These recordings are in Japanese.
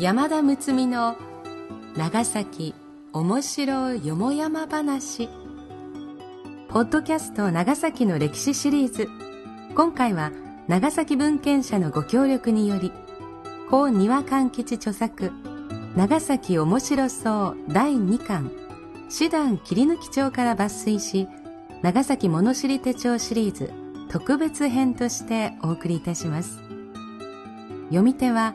山田睦美の長崎おもしろよもやま話。ポッドキャスト長崎の歴史シリーズ。今回は長崎文献社のご協力により高庭勘吉著作長崎おもしろそう第2巻師団切り抜き帳から抜粋し長崎物知り手帳シリーズ特別編としてお送りいたします。読み手は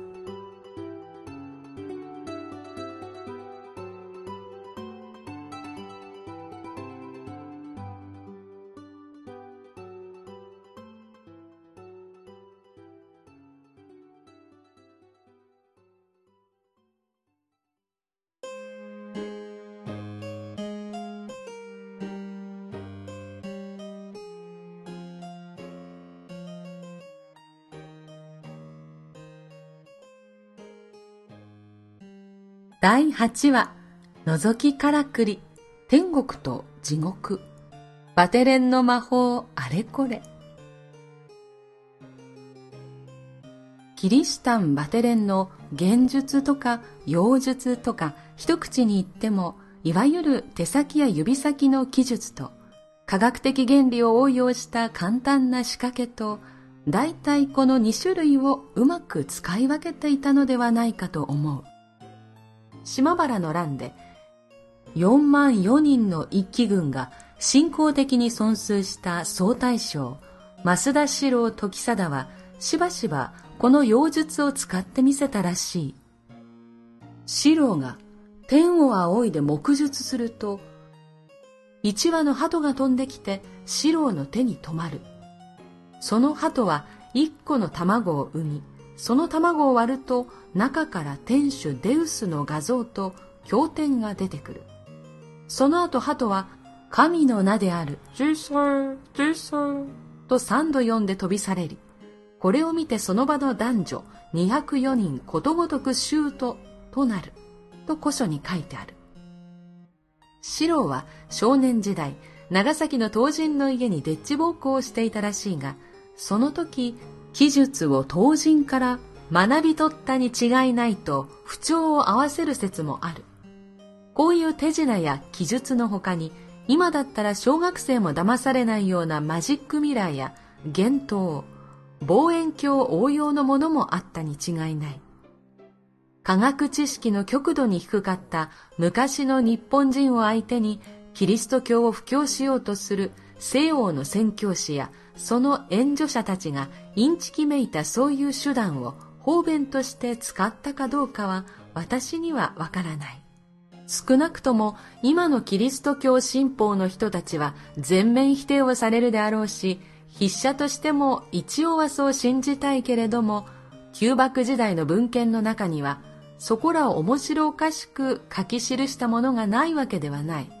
第8話、覗きからくり、天国と地獄、バテレンの魔法あれこれ。キリシタン・バテレンの幻術とか妖術とか一口に言っても、いわゆる手先や指先の記述と、科学的原理を応用した簡単な仕掛けと、大体この2種類をうまく使い分けていたのではないかと思う。島原の乱で4万4人の一騎軍が信仰的に損数した総大将増田四郎時貞はしばしばこの妖術を使ってみせたらしい。四郎が天を仰いで目術すると一羽の鳩が飛んできて四郎の手に止まる。その鳩は一個の卵を産み、その卵を割ると中から天守デウスの画像と経典が出てくる。その後鳩は神の名であるジサー、ジサーと三度読んで飛び去れり。これを見てその場の男女204人ことごとくシュートとなると古書に書いてある。四郎は少年時代、長崎の当人の家にデッチ奉公をしていたらしいが、その時記述を当人から学び取ったに違いないと不調を合わせる説もある。こういう手品や記述の他に、今だったら小学生も騙されないようなマジックミラーや幻灯、望遠鏡応用のものもあったに違いない。科学知識の極度に低かった昔の日本人を相手にキリスト教を布教しようとする西欧の宣教師やその援助者たちがインチキめいたそういう手段を方便として使ったかどうかは私にはわからない。少なくとも今のキリスト教信奉の人たちは全面否定をされるであろうし、筆者としても一応はそう信じたいけれども、旧幕時代の文献の中には、そこらを面白おかしく書き記したものがないわけではない。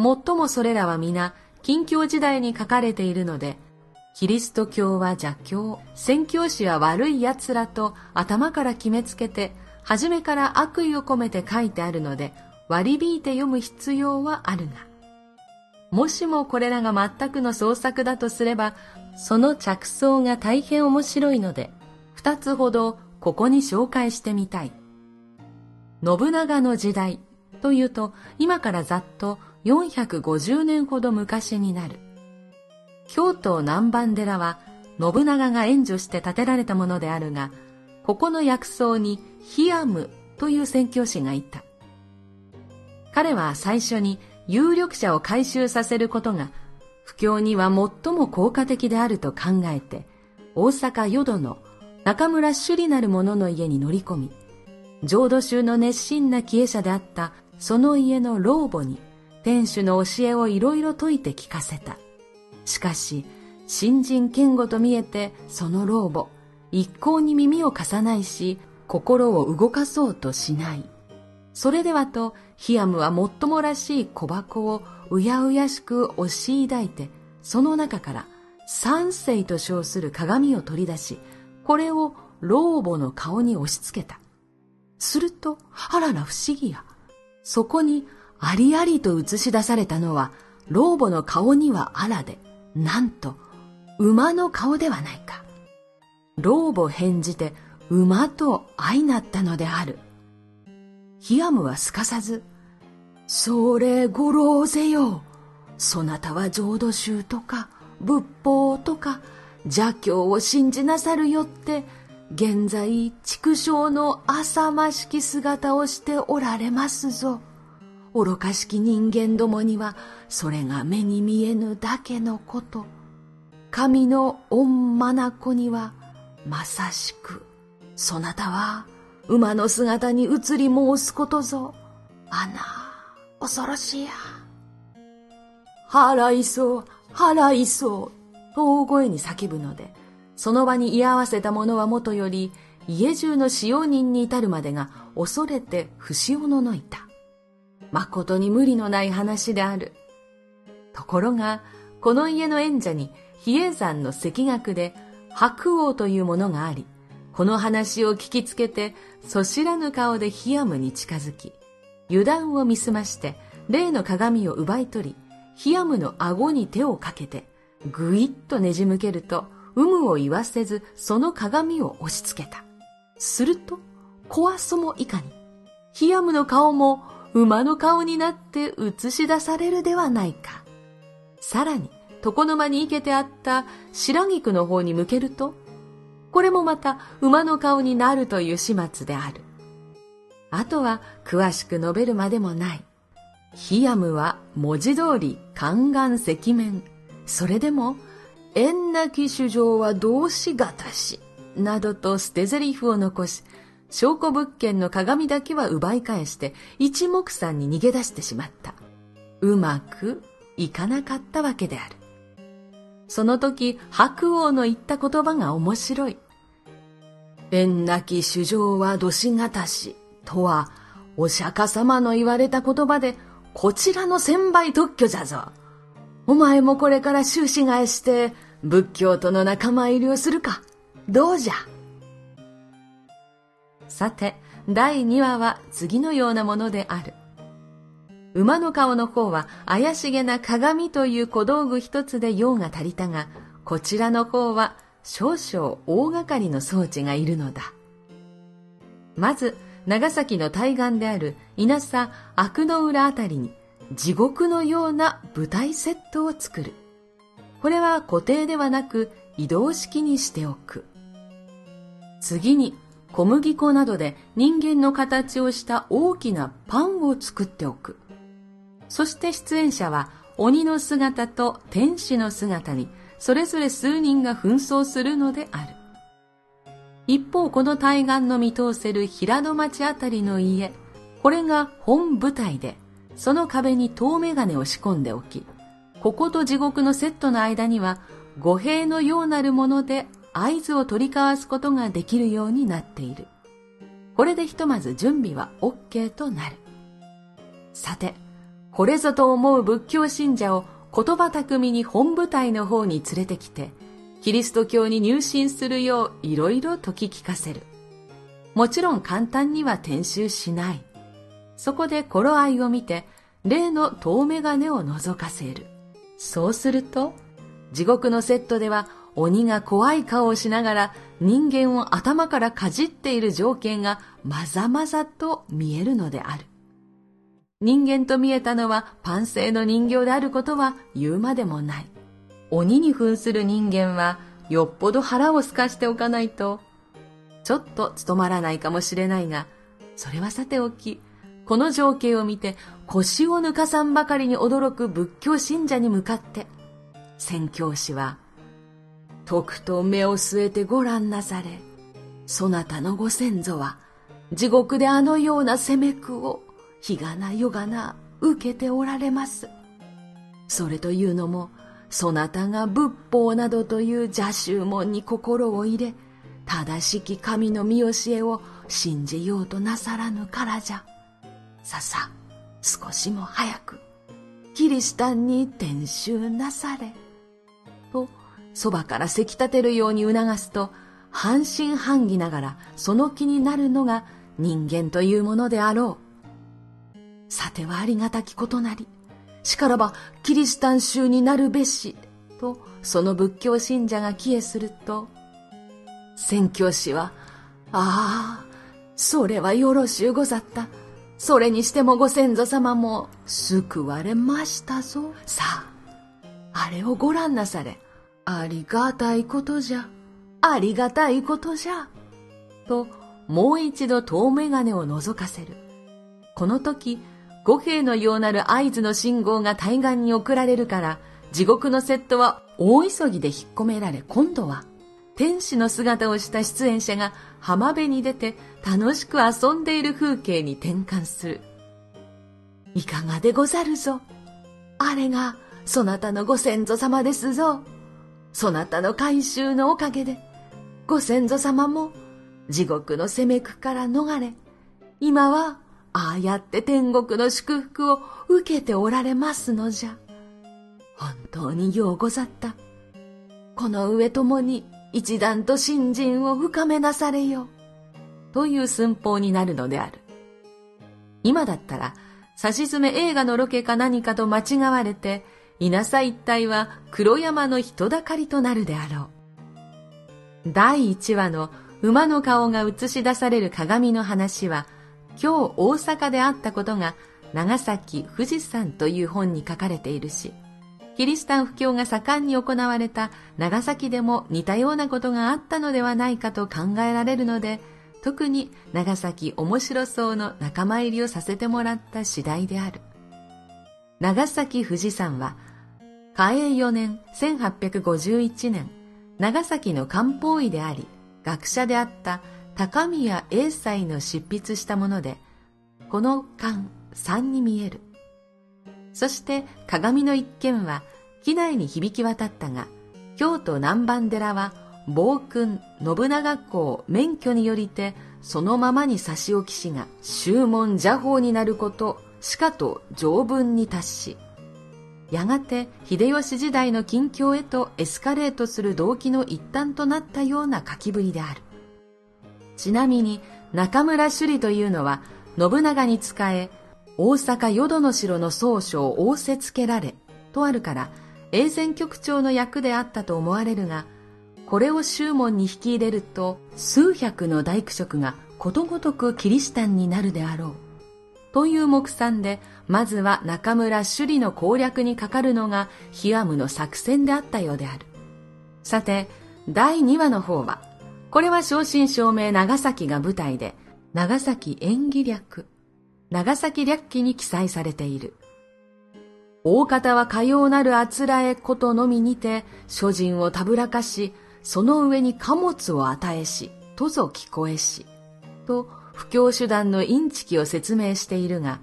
もっともそれらは皆、近況時代に書かれているので、キリスト教は邪教、宣教師は悪い奴らと頭から決めつけて、初めから悪意を込めて書いてあるので、割り引いて読む必要はあるが。もしもこれらが全くの創作だとすれば、その着想が大変面白いので、二つほどここに紹介してみたい。信長の時代というと、今からざっと450年ほど昔になる。京都南蛮寺は信長が援助して建てられたものであるが、ここの薬草にヒアムという宣教師がいた。彼は最初に有力者を回収させることが布教には最も効果的であると考えて、大阪淀の中村首里なる者の家に乗り込み、浄土宗の熱心な帰依者であったその家の老母に天主の教えをいろいろ説いて聞かせた。しかし、新人堅固と見えてその老母、一向に耳を貸さないし、心を動かそうとしない。それではと、ヒアムはもっともらしい小箱をうやうやしく押し抱いて、その中から三世と称する鏡を取り出し、これを老母の顔に押し付けた。すると、あらら不思議や。そこにありありと映し出されたのは、老母の顔にはあらで、なんと、馬の顔ではないか。老母返じて、馬と相なったのである。ヒアムはすかさず、それごろうぜよ。そなたは浄土宗とか、仏法とか、邪教を信じなさるよって、現在、畜生の浅ましき姿をしておられますぞ。愚かしき人間どもには、それが目に見えぬだけのこと。神の御眼には、まさしく、そなたは、馬の姿に移り申すことぞ。あな、恐ろしいや。払いそう、払いそう、と大声に叫ぶので、その場に居合わせた者はもとより、家中の使用人に至るまでが恐れて不死をののいた。誠に無理のない話である。ところが、この家の演者に比叡山の石学で白王というものがあり、この話を聞きつけて、そ知らぬ顔でヒアムに近づき、油断を見すまして、例の鏡を奪い取り、ヒアムの顎に手をかけて、ぐいっとねじ向けると、有無を言わせず、その鏡を押し付けた。すると、怖そもいかに、ヒアムの顔も馬の顔になって映し出されるではないか。さらに、床の間に生けてあった白菊の方に向けると、これもまた馬の顔になるという始末である。あとは詳しく述べるまでもない。ヒアムは文字通り宦官赤面。それでも、縁なき主情は同志がたし、などと捨て台詞を残し、証拠物件の鏡だけは奪い返して一目散に逃げ出してしまった。うまくいかなかったわけである。その時、白王の言った言葉が面白い。縁なき主情はどしがたし、とは、お釈迦様の言われた言葉で、こちらの千倍特許じゃぞ。お前もこれから終始返して、仏教との仲間入りをするか。どうじゃ。さて、第2話は次のようなものである。馬の顔の方は怪しげな鏡という小道具一つで用が足りたが、こちらの方は少々大掛かりの装置がいるのだ。まず、長崎の対岸である稲佐悪の浦あたりに地獄のような舞台セットを作る。これは固定ではなく移動式にしておく。次に小麦粉などで人間の形をした大きなパンを作っておく。そして出演者は鬼の姿と天使の姿にそれぞれ数人が紛争するのである。一方この対岸の見通せる平戸町あたりの家、これが本舞台で、その壁に遠眼鏡を仕込んでおき、ここと地獄のセットの間には語弊のようなるもので合図を取り交わすことができるようになっている。これでひとまず準備は OK となる。さて、これぞと思う仏教信者を言葉巧みに本部隊の方に連れてきて、キリスト教に入信するよういろいろ説き聞かせる。もちろん簡単には転収しない。そこで頃合いを見て、例の遠眼鏡を覗かせる。そうすると、地獄のセットでは鬼が怖い顔をしながら人間を頭からかじっている情景がまざまざと見えるのである。人間と見えたのはパン製の人形であることは言うまでもない。鬼に扮する人間はよっぽど腹をすかしておかないと、ちょっと務まらないかもしれないが、それはさておき、この情景を見て腰を抜かさんばかりに驚く仏教信者に向かって、宣教師は、とくと目を据えてご覧なされ、そなたのご先祖は、地獄であのような責め苦を日がな夜がな受けておられます。それというのも、そなたが仏法などという邪宗門に心を入れ、正しき神の見教えを信じようとなさらぬからじゃ。ささ、少しも早く、キリシタンに転収なされ。そばからせき立てるように促すと、半信半疑ながらその気になるのが人間というものであろう。さてはありがたきことなり、しからばキリシタン宗になるべし、とその仏教信者が帰依すると、宣教師は、ああ、それはよろしゅうござった。それにしてもご先祖様も救われましたぞ。さあ、あれをご覧なされ。ありがたいことじゃ。ありがたいことじゃ。と、もう一度遠眼鏡を覗かせる。この時、五兵のようなる合図の信号が対岸に送られるから、地獄のセットは大急ぎで引っ込められ、今度は、天使の姿をした出演者が浜辺に出て楽しく遊んでいる風景に転換する。いかがでござるぞ。あれが、そなたのご先祖様ですぞ。そなたの改宗のおかげで、ご先祖様も地獄の責め苦から逃れ、今はああやって天国の祝福を受けておられますのじゃ。本当にようござった。この上ともに一段と信心を深めなされよ。という寸法になるのである。今だったら、差し詰め映画のロケか何かと間違われて、稲佐一帯は黒山の人だかりとなるであろう。第一話の馬の顔が映し出される鏡の話は、今日大阪であったことが長崎富士山という本に書かれているし、キリシタン布教が盛んに行われた長崎でも似たようなことがあったのではないかと考えられるので、特に長崎面白そうの仲間入りをさせてもらった次第である。長崎富士山は嘉永4年1851年、長崎の漢方医であり、学者であった高宮英才の執筆したもので、この漢3に見える。そして鏡の一件は、機内に響き渡ったが、京都南蛮寺は、暴君信長公免許によりて、そのままに差し置きしが、宗門邪法になること、しかと条文に達し、やがて秀吉時代の近況へとエスカレートする動機の一端となったような書きぶりである。ちなみに中村首里というのは信長に仕え、大阪淀の城の総称を仰せつけられとあるから永前局長の役であったと思われるが、これを宗門に引き入れると数百の大工職がことごとくキリシタンになるであろう。という目算で、まずは中村首里の攻略にかかるのがヒアムの作戦であったようである。さて、第2話の方は、これは正真正銘長崎が舞台で、長崎演技略、長崎略記に記載されている。大方はかようなるあつらえことのみにて、諸人をたぶらかし、その上に貨物を与えし、とぞ聞こえし、と、布教手段のインチキを説明しているが、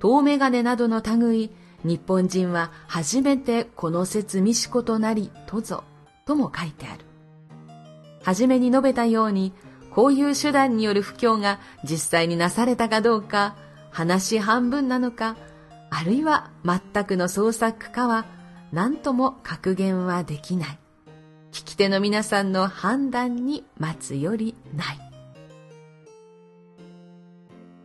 遠眼鏡などの類、日本人は初めてこの説見しことなり、とぞ、とも書いてある。はじめに述べたように、こういう手段による布教が実際になされたかどうか、話半分なのか、あるいは全くの創作かは、何とも格言はできない。聞き手の皆さんの判断に待つよりない。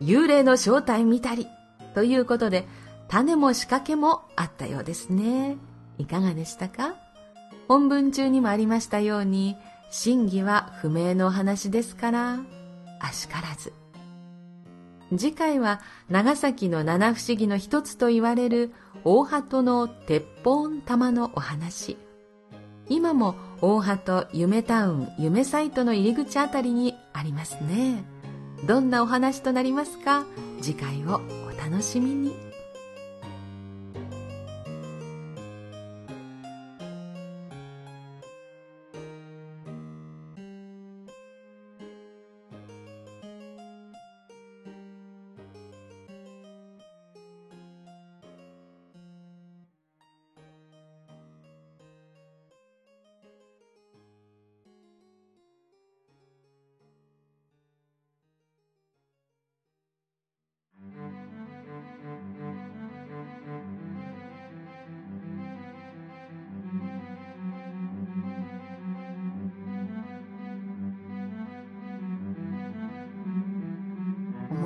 幽霊の正体見たり、ということで、種も仕掛けもあったようですね。いかがでしたか？本文中にもありましたように、真偽は不明のお話ですから、あしからず。次回は長崎の七不思議の一つと言われる大鳩の鉄砲玉のお話。今も大鳩夢タウン夢サイトの入り口あたりにありますね。どんなお話となりますか？次回をお楽しみに。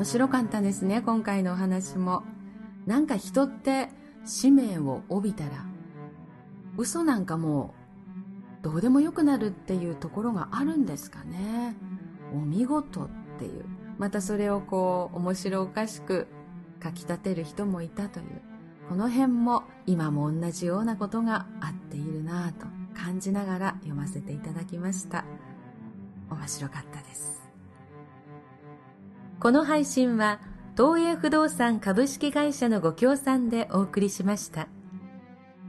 面白かったですね、今回のお話も。なんか人って使命を帯びたら、嘘なんかもうどうでもよくなるっていうところがあるんですかね。お見事っていう。またそれをこう面白おかしく書き立てる人もいたという。この辺も今も同じようなことがあっているなぁと感じながら読ませていただきました。面白かったです。この配信は東映不動産株式会社のご協賛でお送りしました。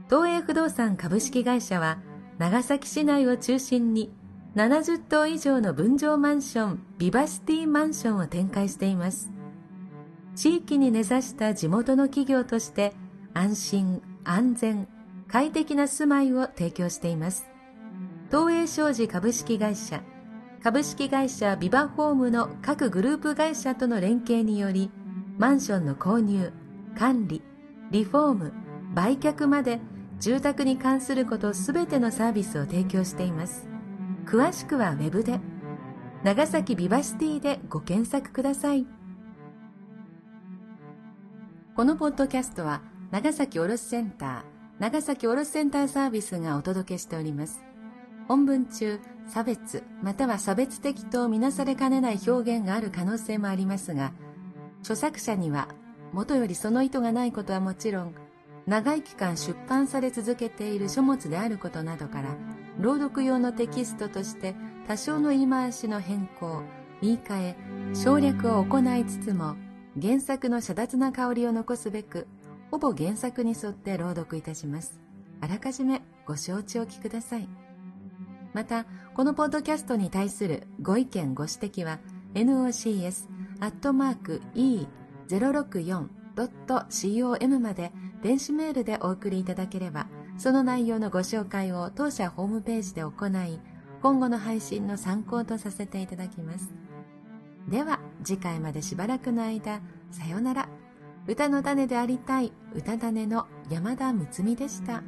東映不動産株式会社は長崎市内を中心に70棟以上の分譲マンションビバシティマンションを展開しています。地域に根ざした地元の企業として安心、安全、快適な住まいを提供しています。東映商事株式会社、株式会社ビバホームの各グループ会社との連携により、マンションの購入、管理、リフォーム、売却まで住宅に関することすべてのサービスを提供しています。詳しくは Web で、長崎ビバシティでご検索ください。このポッドキャストは、長崎卸センター、長崎卸センターサービスがお届けしております。本文中、差別または差別的とみなされかねない表現がある可能性もありますが、著作者には、もとよりその意図がないことはもちろん、長い期間出版され続けている書物であることなどから、朗読用のテキストとして多少の言い回しの変更、言い換え、省略を行いつつも、原作の遮奪な香りを残すべく、ほぼ原作に沿って朗読いたします。あらかじめご承知おきください。また、このポッドキャストに対するご意見ご指摘は、nocs.e064.com まで電子メールでお送りいただければ、その内容のご紹介を当社ホームページで行い、今後の配信の参考とさせていただきます。では、次回までしばらくの間、さようなら。歌の種でありたい歌種の山田睦美でした。